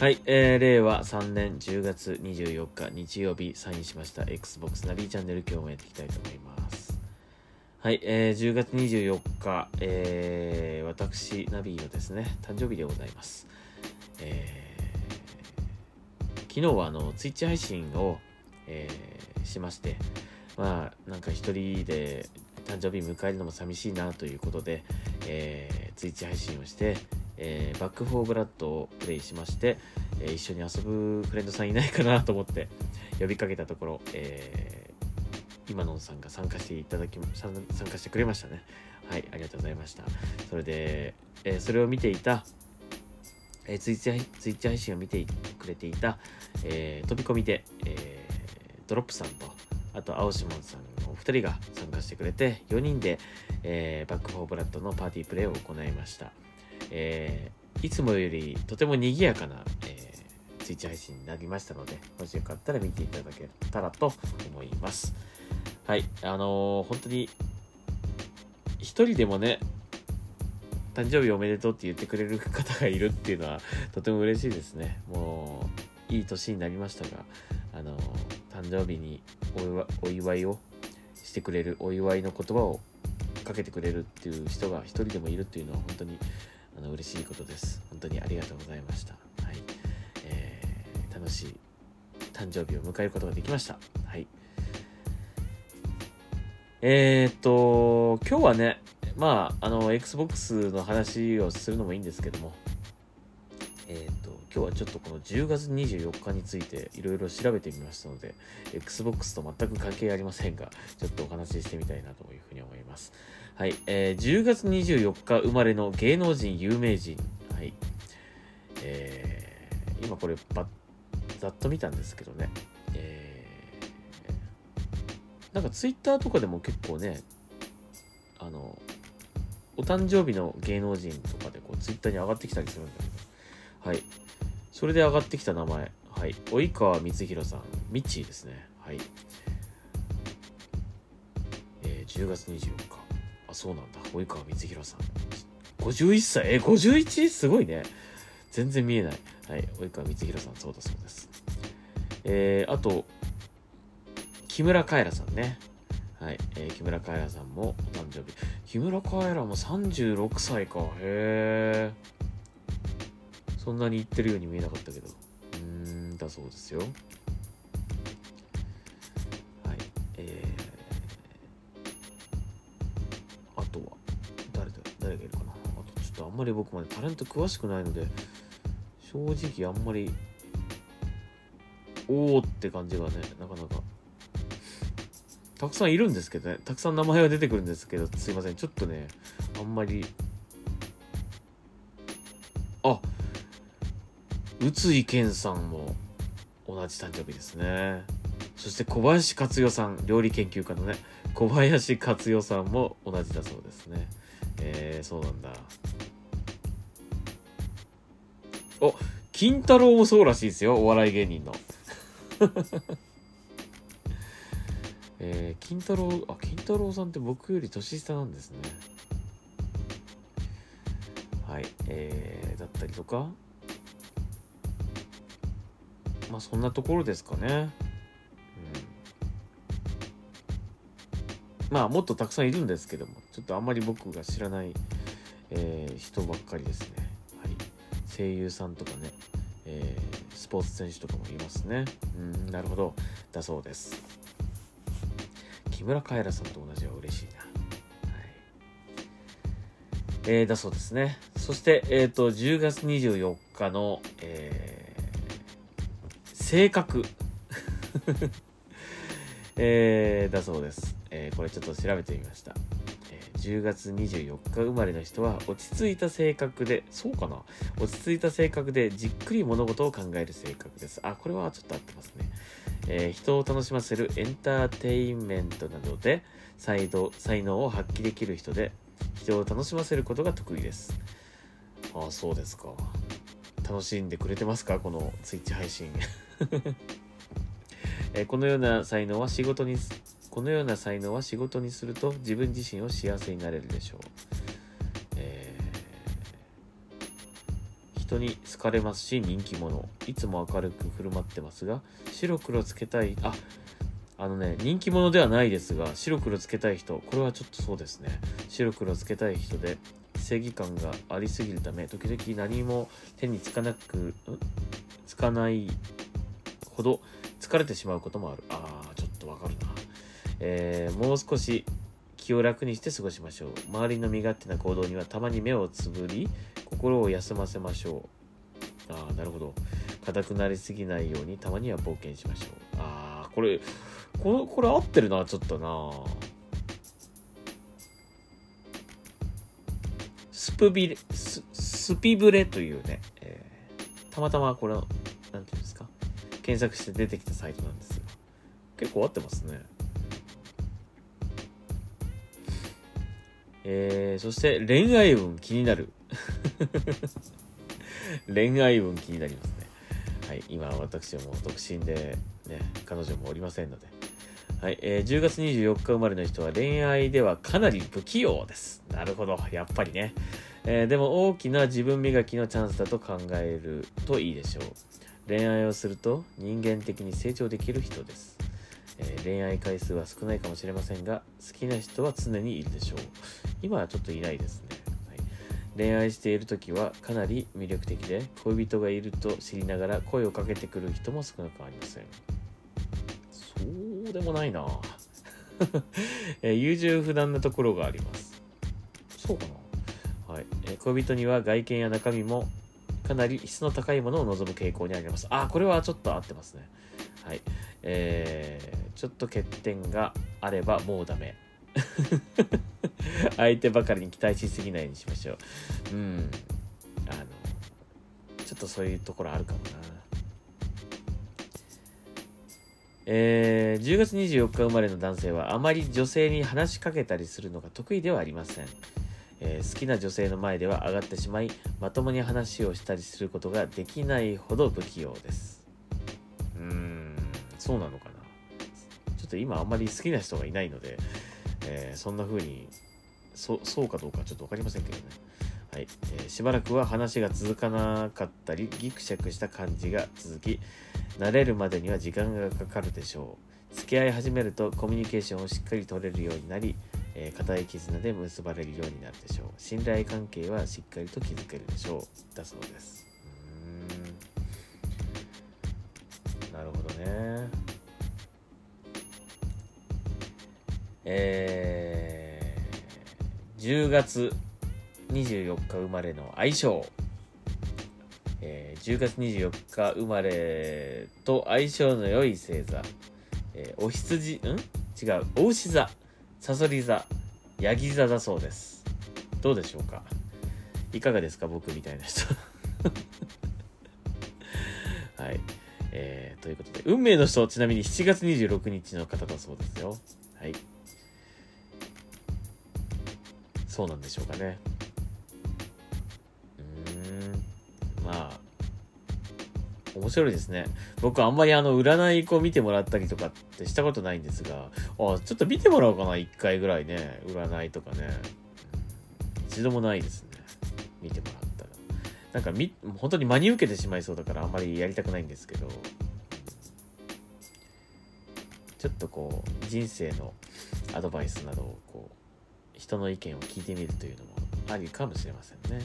はい、えー、令和3年10月24日日曜日サインしました Xbox ナビーチャンネル今日もやっていきたいと思います。はい、えー、10月24日、えー、私、ナビーのですね、誕生日でございます。えー、昨日はあの、ツイッチ配信を、えー、しまして、まあ、なんか一人で誕生日迎えるのも寂しいなということで、えー、ツイッチ配信をして、えー、バックフォーブラッドをプレイしまして、えー一緒に遊ぶフレンドさんいないかなと思って呼びかけたところ、えー、今野さんが参加していただき参加してくれましたね。はいありがとうございました。それで、えーそれを見ていた、えーツイッチツイッチ配信を見てくれていた、えー飛び込みで、えードロップさんとあと青島さんのお二人が参加してくれて4人で、えーバックフォーブラッドのパーティープレイを行いました。えーいつもよりとても賑やかな、えー、ツイッチ配信になりましたので、もしよかったら見ていただけたらと思います。はい、あのー本当に、一人でもね、誕生日おめでとうって言ってくれる方がいるっていうのは、とても嬉しいですね。もう、いい年になりましたが、あのー誕生日にお祝いお祝いをしてくれる、お祝いの言葉をかけてくれるっていう人が一人でもいるっていうのは本当にあの嬉しいことです。本当にありがとうございました。はい。えー楽しい誕生日を迎えることができました。はい。えー、っと、今日はね、まあ、あの、Xbox の話をするのもいいんですけども、今日はちょっとこの10月24日についていろいろ調べてみましたので、Xbox と全く関係ありませんが、ちょっとお話ししてみたいなというふうに思います。はい、えー10月24日生まれの芸能人、有名人。はい。えー今これば、ざっと見たんですけどね。えーなんかツイッターとかでも結構ね、あの、お誕生日の芸能人とかでこうツイッターに上がってきたりするんだけど、はい。それで上がってきた名前、はい。及川光弘さん、ミッチーですね。はい。えー10月24日。あ、そうなんだ。及川光弘さん。51歳え、51? すごいね。全然見えない。はい。及川光弘さん、そうだそうです。えー、あと、木村カエラさんね。はい。えー木村カエラさんもお誕生日。木村カエラも36歳か。へえ。そんなに言ってるように見えなかったけど。うーん、だそうですよ。はい。えー、あとは、誰だ、誰がいるかな。あと、ちょっとあんまり僕までタレント詳しくないので、正直あんまり、おーって感じがね、なかなか。たくさんいるんですけどね、たくさん名前が出てくるんですけど、すいません、ちょっとね、あんまり、宇津井健さんも同じ誕生日ですね。そして小林克代さん、料理研究家のね、小林克代さんも同じだそうですね。えー、そうなんだ。お、金太郎もそうらしいですよ、お笑い芸人の。えー、金太郎、あ、金太郎さんって僕より年下なんですね。はい、えー、だったりとか。まあそんなところですかね。うん。まあもっとたくさんいるんですけども、ちょっとあんまり僕が知らない、えー人ばっかりですね。はい。声優さんとかね、えースポーツ選手とかもいますね。うん、なるほど。だそうです。木村カエラさんと同じは嬉しいな。はい。えー、だそうですね。そして、えっ、と、10月24日の、えー、性格。えー、だそうです。えー、これちょっと調べてみました。えー10月24日生まれの人は落ち着いた性格で、そうかな？落ち着いた性格でじっくり物事を考える性格です。あ、これはちょっと合ってますね。えー人を楽しませるエンターテインメントなどで才能才能を発揮できる人で人を楽しませることが得意です。ああ、そうですか。楽しんでくれてますか？このツイッチ配信。えこのような才能は仕事にこのような才能は仕事にすると自分自身を幸せになれるでしょう。えー人に好かれますし人気者。いつも明るく振る舞ってますが白黒つけたいああのね人気者ではないですが白黒つけたい人。これはちょっとそうですね。白黒つけたい人で正義感がありすぎるため時々何も手につかなくつかないほど疲れてしまうこともある。あーちょっとわかるな。えー、もう少し気を楽にして過ごしましょう。周りの身勝手な行動にはたまに目をつぶり心を休ませましょう。ああなるほど。硬くなりすぎないようにたまには冒険しましょう。ああこれここれ合ってるなちょっとな。スプビレススピブレというね、えー、たまたまこれ検索して出てきたサイトなんですよ。結構合ってますね。えー、そして恋愛運気になる。恋愛運気になりますね。はい今私はもう独身でね彼女もおりませんので。はい、えー、10月24日生まれの人は恋愛ではかなり不器用です。なるほどやっぱりね、えー、でも大きな自分磨きのチャンスだと考えるといいでしょう。恋愛をすると人間的に成長できる人です。えー、恋愛回数は少ないかもしれませんが好きな人は常にいるでしょう。今はちょっといないですね、はい、恋愛している時はかなり魅力的で恋人がいると知りながら声をかけてくる人も少なくありません。そうでもないな、えー、優柔不断なところがあります。そうかな。はい、え、恋人には外見や中身もかなり質の高いものを望む傾向にあります。あ、これはちょっと合ってますね。はい。えー、ちょっと欠点があればもうダメ。相手ばかりに期待しすぎないようにしましょう。うん。あの、ちょっとそういうところあるかもな。えー、10月24日生まれの男性はあまり女性に話しかけたりするのが得意ではありません。えー、好きな女性の前では上がってしまいまともに話をしたりすることができないほど不器用です。うーんそうなのかな。ちょっと今あんまり好きな人がいないので、えー、そんな風にそそうかどうかちょっと分かりませんけどね。はい、えー、しばらくは話が続かなかったりギクシャクした感じが続き慣れるまでには時間がかかるでしょう。付き合い始めるとコミュニケーションをしっかり取れるようになりえー、固い絆で結ばれるようになるでしょう。信頼関係はしっかりと築けるでしょう。だそうです。うなるほどね。えー、10月24日生まれの相性えー、10月24日生まれと相性の良い星座、えー、お羊ん？違う。お牛座。さそり座、ヤギ座だそうです。どうでしょうか？いかがですか？僕みたいな人。はい。えー、ということで、運命の人、ちなみに7月26日の方だそうですよ。はい。そうなんでしょうかね。うん。まあ、面白いですね。僕あんまりあの占いこ見てもらったりとかってしたことないんですが、あちょっと見てもらおうかな、一回ぐらいね。占いとかね。一度もないですね。見てもらったら。なんかみ、本当に真に受けてしまいそうだからあんまりやりたくないんですけど、ちょっとこう、人生のアドバイスなどをこう、人の意見を聞いてみるというのもありかもしれませんね。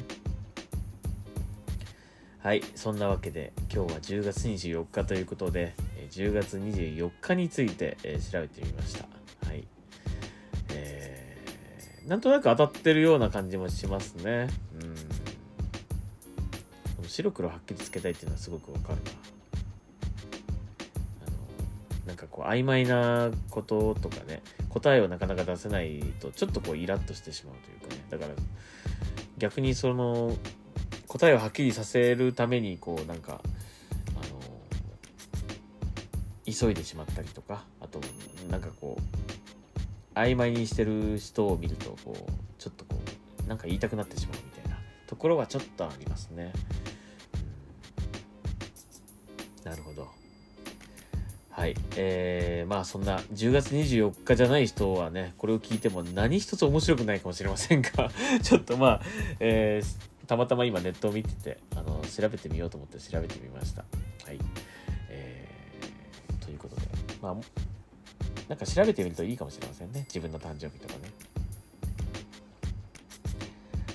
はい、そんなわけで今日は10月24日ということで、10月24日について、え調べてみました。はい。えー、なんとなく当たってるような感じもしますね。うん。白黒はっきりつけたいっていうのはすごくわかるな。あの、なんかこう曖昧なこととかね、答えをなかなか出せないと、ちょっとこうイラッとしてしまうというかね。だから、逆にその、答えをはっきりさせるためにこうなんかあの急いでしまったりとかあとなんかこう曖昧にしてる人を見るとこうちょっとこうなんか言いたくなってしまうみたいなところはちょっとありますね。なるほど。はい。えー、まあそんな10月24日じゃない人はね、これを聞いても何一つ面白くないかもしれませんが ちょっとまあ、えー、たまたま今ネットを見てて、あの、調べてみようと思って調べてみました。はい。えー、ということで、まあ、なんか調べてみるといいかもしれませんね。自分の誕生日とかね。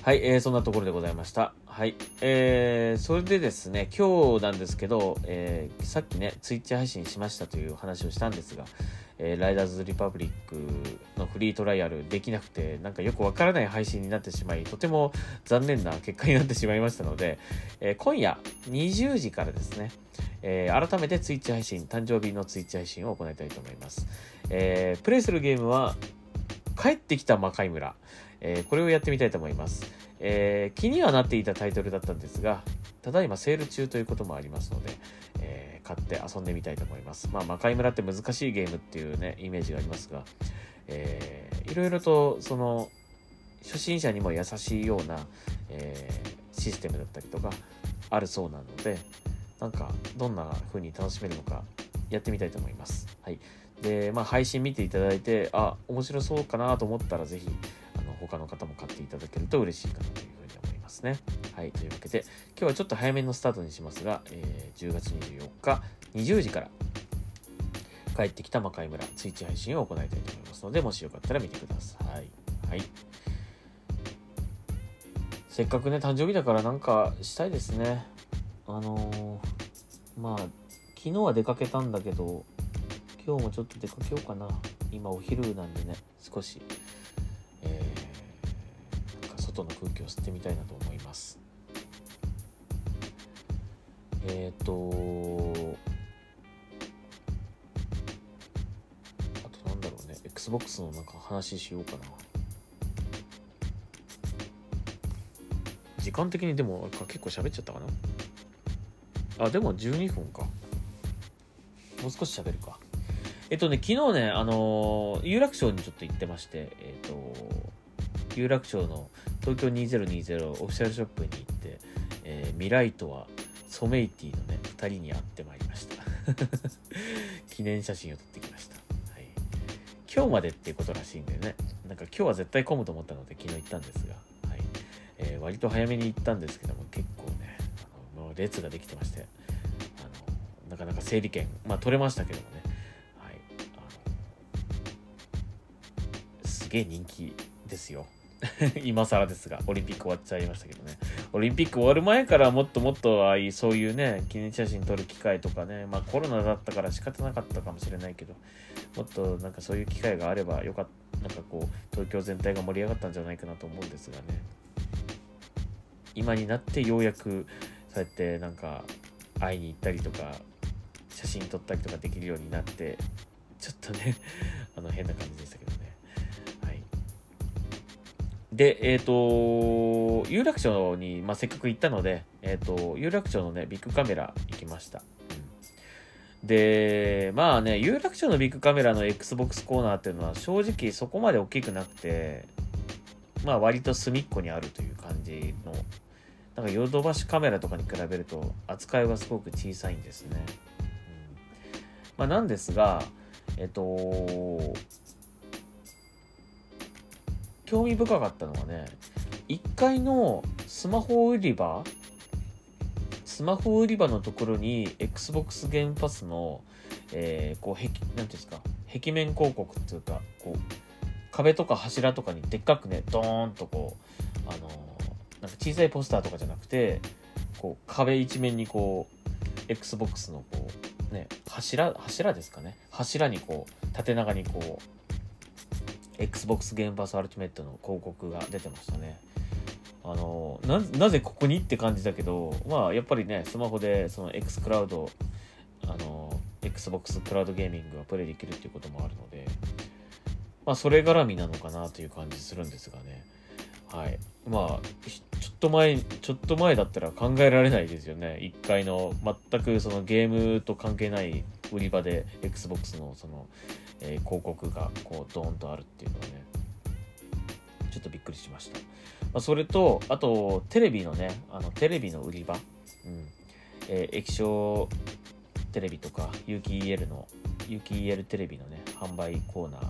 はい、えー、そんなところでございました。はい。えー、それでですね、今日なんですけど、えー、さっきね、ツイッチ配信しましたという話をしたんですが、えー、ライダーズ・リパブリックのフリートライアルできなくて、なんかよくわからない配信になってしまい、とても残念な結果になってしまいましたので、えー、今夜20時からですね、えー、改めてツイッチ配信、誕生日のツイッチ配信を行いたいと思います。え、プレイするゲームは、帰ってきた魔界村。え、これをやってみたいと思います、え、気にはなっていたタイトルだったんですが、ただいまセール中ということもありますので、買って遊んでみたいと思います。まあ、魔界村って難しいゲームっていうね、イメージがありますが、えー、いろいろと、その、初心者にも優しいような、えー、システムだったりとか、あるそうなので、なんか、どんな風に楽しめるのか、やってみたいと思います。はい。で、まあ、配信見ていただいて、あ、面白そうかなと思ったら、ぜひ、他の方も買っていただけると嬉しいかなというますね。はい、というわけで、今日はちょっと早めのスタートにしますが、えー、10月24日20時から帰ってきた魔界村ツイッチ配信を行いたいと思いますので、もしよかったら見てください。はい。せっかくね、誕生日だからなんかしたいですね。あのー、まあ、昨日は出かけたんだけど、今日もちょっと出かけようかな。今お昼なんでね、少し外の空気を吸ってみたいなと思います。えっ、ー、とあとなんだろうね。XBOX のなんか話しようかな。時間的にでも結構喋っちゃったかな。あでも12分か。もう少し喋るか。えっとね昨日ねあの有楽町にちょっと行ってましてえっと有楽町の東京2020オフィシャルショップに行って、えー、ミライとはソメイティのね、2人に会ってまいりました。記念写真を撮ってきました。はい。今日までっていうことらしいんだよね。なんか今日は絶対混むと思ったので昨日行ったんですが、はい。えー、割と早めに行ったんですけども、結構ね、あのもう列ができてまして、あの、なかなか整理券、まあ取れましたけどもね、はい。あの、すげえ人気ですよ。今更ですが、オリンピック終わっちゃいましたけどね。オリンピック終わる前からもっともっとああいうそういうね、記念写真撮る機会とかね、まあコロナだったから仕方なかったかもしれないけど、もっとなんかそういう機会があればよかった、なんかこう、東京全体が盛り上がったんじゃないかなと思うんですがね。今になってようやく、そうやってなんか会いに行ったりとか、写真撮ったりとかできるようになって、ちょっとね、あの変な感じでした。で、えっ、ー、と、有楽町に、まあ、せっかく行ったので、えっ、ー、と、有楽町のね、ビッグカメラ行きました。で、まあね、有楽町のビッグカメラの Xbox コーナーっていうのは正直そこまで大きくなくて、まあ割と隅っこにあるという感じの、なんかヨドバシカメラとかに比べると扱いはすごく小さいんですね。うん、まあなんですが、えっと、興味深かったのはね、1階のスマホ売り場スマホ売り場のところに Xbox ゲームパスの、えー、こう、壁、なんていうんですか、壁面広告っていうか、こう、壁とか柱とかにでっかくね、ドーンとこう、あのー、なんか小さいポスターとかじゃなくて、こう、壁一面にこう、Xbox のこう、ね、柱、柱ですかね。柱にこう、縦長にこう、Xbox ゲームパスアルティメットの広告が出てましたね。あのなぜここにって感じだけど、まあやっぱりね、スマホでその X クラウド、あの、Xbox クラウドゲーミングがプレイできるっていうこともあるので、まあそれ絡みなのかなという感じするんですがね。はい。まあ、ちょっと前、ちょっと前だったら考えられないですよね。1階の全くそのゲームと関係ない売り場で Xbox のそのえー、広告がこうドーンとあるっていうのはねちょっとびっくりしました、まあ、それとあとテレビのねあのテレビの売り場、うん。えー、液晶テレビとか有機 EL の有機 EL テレビのね販売コーナー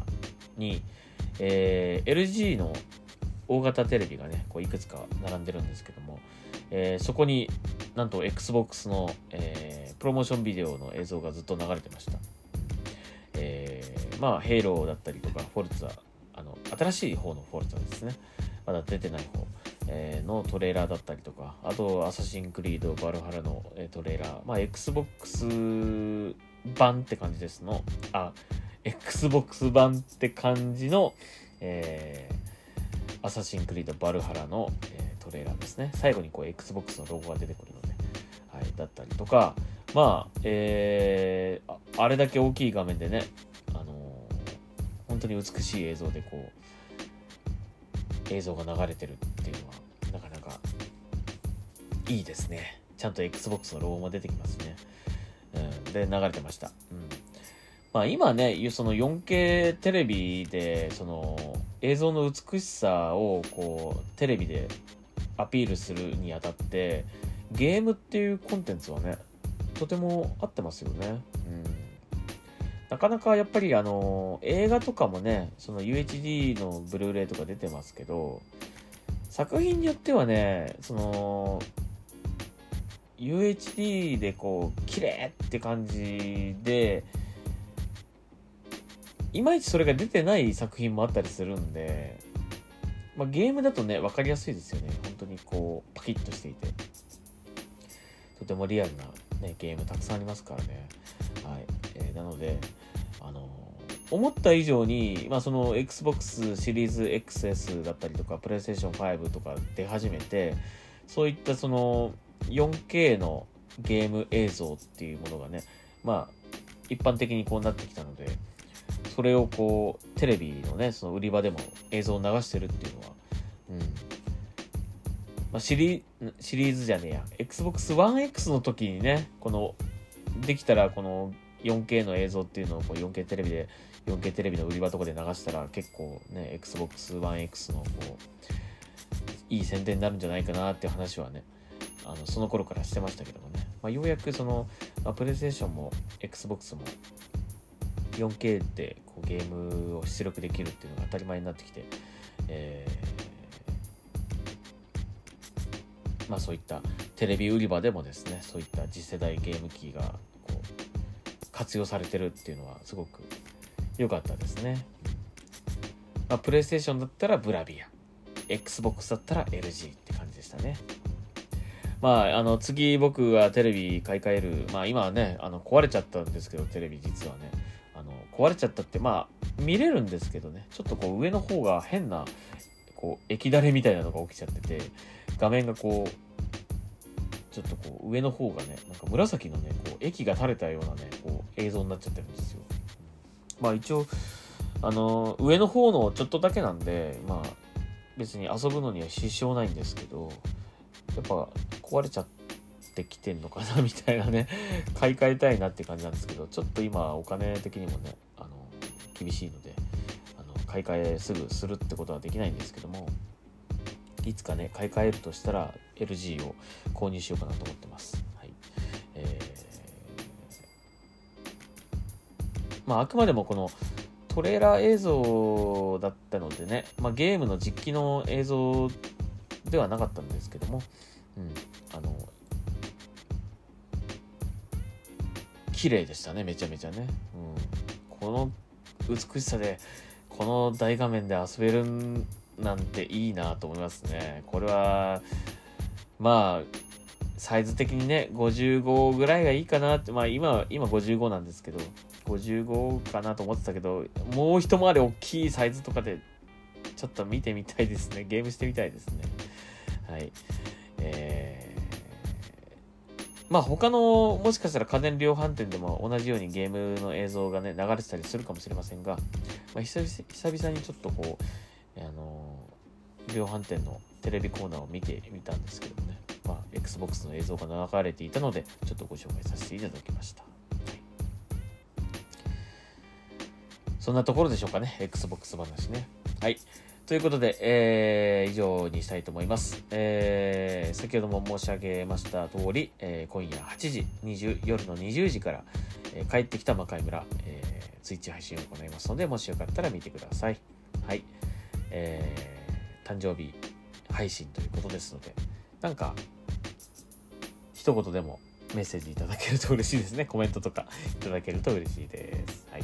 に、えー、LG の大型テレビがねこういくつか並んでるんですけども、えー、そこになんと XBOX の、えー、プロモーションビデオの映像がずっと流れてました、えー、まあヘイローだったりとかフォルツァあの新しい方のフォルツァですね。まだ出てない方。えのトレーラーだったりとか、あと、アサシンクリード、バルハラの、えトレーラー、まあ、Xbox 版って感じですの、あ、Xbox 版って感じの、えー、アサシンクリード、バルハラの、えー、トレーラーですね。最後にこう Xbox のロゴが出てくるので、はい、だったりとか、まあ、えー、あれだけ大きい画面でね、あのー、本当に美しい映像でこう、映像が流れてるっていうのはなかなかいいですね。ちゃんと XBOX のロゴも出てきますね、うん、で流れてました、うん。まあ、今ねその 4K テレビでその映像の美しさをこうテレビでアピールするにあたってゲームっていうコンテンツはねとても合ってますよね。うんなかなかやっぱりあの映画とかもねその UHD のブルーレイとか出てますけど作品によってはねその UHD でこう綺麗って感じでいまいちそれが出てない作品もあったりするんで、まあ、ゲームだとね分かりやすいですよね。本当にこうパキッとしていて。とてもリアルな、ね、ゲームたくさんありますからね。はい。えー、なので、あの思った以上に、まあ、その Xbox シリーズ XS だったりとか PlayStation 5とか出始めてそういったその 4K のゲーム映像っていうものがねまあ一般的にこうなってきたのでそれをこうテレビのねその売り場でも映像を流してるっていうのはうん。まあ、シリシリーズじゃねえや。Xbox One X の時にねこのできたらこの 4K の映像っていうのをこう 4K テレビで 4K テレビの売り場とかで流したら結構ね XBOX One X のこういい宣伝になるんじゃないかなっていう話はねあのその頃からしてましたけどもね、まあ、ようやくその、まあ、プレイステーションも XBOX も 4K でこうゲームを出力できるっていうのが当たり前になってきて、えー、まあそういったテレビ売り場でもですねそういった次世代ゲーム機がこう活用されてるっていうのはすごく良かったですね。まあ、プレイステーションだったらブラビア、Xbox だったら LG って感じでしたね。まあ、あの、次僕はテレビ買い替える、まあ今はね、あの、壊れちゃったんですけど、テレビ実はね、壊れちゃったって、まあ、見れるんですけどね、ちょっとこう上の方が変な、こう、液だれみたいなのが起きちゃってて、画面がこう、ちょっとこう上の方がねなんか紫のねこう液が垂れたようなねこう映像になっちゃってるんですよ。まあ一応あの上の方のちょっとだけなんでまあ別に遊ぶのには支障ないんですけどやっぱ壊れちゃってきてんのかなみたいなね買い替えたいなって感じなんですけどちょっと今お金的にもね厳しいのであの買い替えすぐするってことはできないんですけどもいつかね買い替えるとしたら LG を購入しようかなと思ってます。はい。えー、まあ、あくまでもこのトレーラー映像だったのでね、まあ、ゲームの実機の映像ではなかったんですけども、うん、あの綺麗でしたねめちゃめちゃね、うん、この美しさでこの大画面で遊べるなんていいなと思いますねこれはまあ、サイズ的にね、55ぐらいがいいかなって、まあ今、今55なんですけど、55かなと思ってたけど、もう一回り大きいサイズとかで、ちょっと見てみたいですね。ゲームしてみたいですね。はい。えー、まあ他の、もしかしたら家電量販店でも同じようにゲームの映像がね、流れてたりするかもしれませんが、まあ、久々にちょっとこう、あの量販店のテレビコーナーを見てみたんですけどもね、まあ、Xbox の映像が流れていたので、ちょっとご紹介させていただきました。そんなところでしょうかね、Xbox 話ね。はい。ということで、えー、以上にしたいと思います。えー、先ほども申し上げました通り、えー、今夜8時、20夜の20時から、えー、帰ってきた魔界村、えー、ツイッチ配信を行いますので、もしよかったら見てください。はい。えー誕生日配信ということですので、なんか、一言でもメッセージいただけると嬉しいですね。コメントとかいただけると嬉しいです。はい。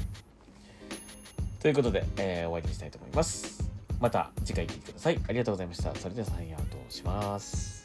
ということで、えー、終わりにしたいと思います。また次回聴いてください。ありがとうございました。それではサインアウトします。